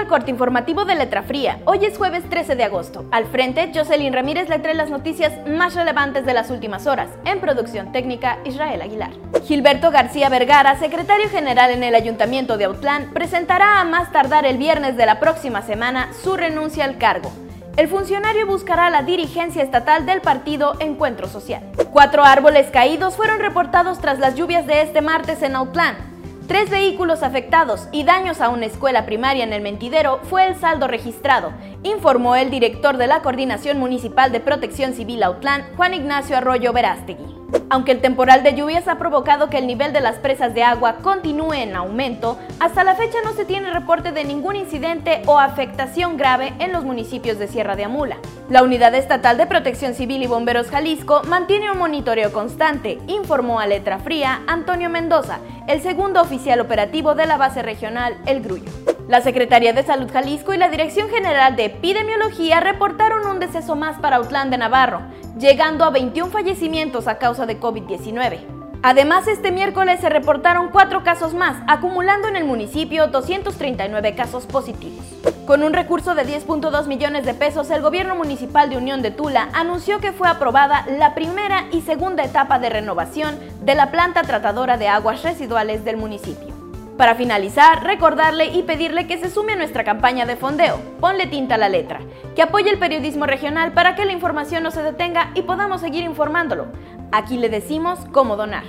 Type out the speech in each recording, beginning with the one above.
al corte informativo de Letra Fría. Hoy es jueves 13 de agosto. Al frente, Jocelyn Ramírez le las noticias más relevantes de las últimas horas. En producción técnica, Israel Aguilar. Gilberto García Vergara, secretario general en el Ayuntamiento de Autlán, presentará a más tardar el viernes de la próxima semana su renuncia al cargo. El funcionario buscará la dirigencia estatal del partido Encuentro Social. Cuatro árboles caídos fueron reportados tras las lluvias de este martes en Autlán. Tres vehículos afectados y daños a una escuela primaria en el Mentidero fue el saldo registrado, informó el director de la Coordinación Municipal de Protección Civil Autlán, Juan Ignacio Arroyo Verástegui. Aunque el temporal de lluvias ha provocado que el nivel de las presas de agua continúe en aumento, hasta la fecha no se tiene reporte de ningún incidente o afectación grave en los municipios de Sierra de Amula. La Unidad Estatal de Protección Civil y Bomberos Jalisco mantiene un monitoreo constante, informó a letra fría Antonio Mendoza, el segundo oficial operativo de la base regional El Grullo. La Secretaría de Salud Jalisco y la Dirección General de Epidemiología reportaron un deceso más para Autlán de Navarro, llegando a 21 fallecimientos a causa de COVID-19. Además, este miércoles se reportaron cuatro casos más, acumulando en el municipio 239 casos positivos. Con un recurso de 10.2 millones de pesos, el gobierno municipal de Unión de Tula anunció que fue aprobada la primera y segunda etapa de renovación de la planta tratadora de aguas residuales del municipio. Para finalizar, recordarle y pedirle que se sume a nuestra campaña de fondeo, ponle tinta a la letra, que apoye el periodismo regional para que la información no se detenga y podamos seguir informándolo. Aquí le decimos cómo donar.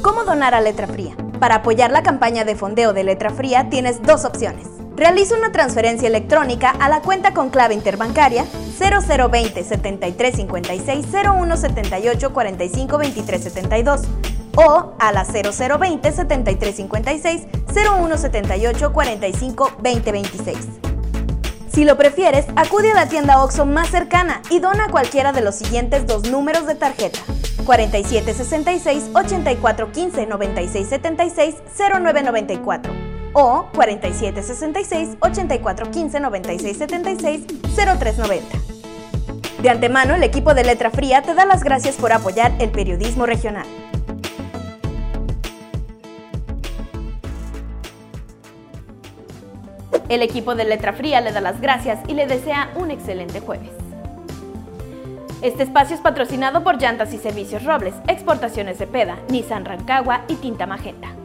¿Cómo donar a Letra Fría? Para apoyar la campaña de fondeo de Letra Fría tienes dos opciones. Realiza una transferencia electrónica a la cuenta con clave interbancaria 0020 7356 0178 45 23 72 o a la 0020 7356 0178 45 2026. Si lo prefieres, acude a la tienda OXO más cercana y dona cualquiera de los siguientes dos números de tarjeta. 4766 8415 9676 0994 o 4766 8415 9676 0390. De antemano, el equipo de Letra Fría te da las gracias por apoyar el periodismo regional. El equipo de Letra Fría le da las gracias y le desea un excelente jueves. Este espacio es patrocinado por Llantas y Servicios Robles, Exportaciones de Peda, Nissan Rancagua y Tinta Magenta.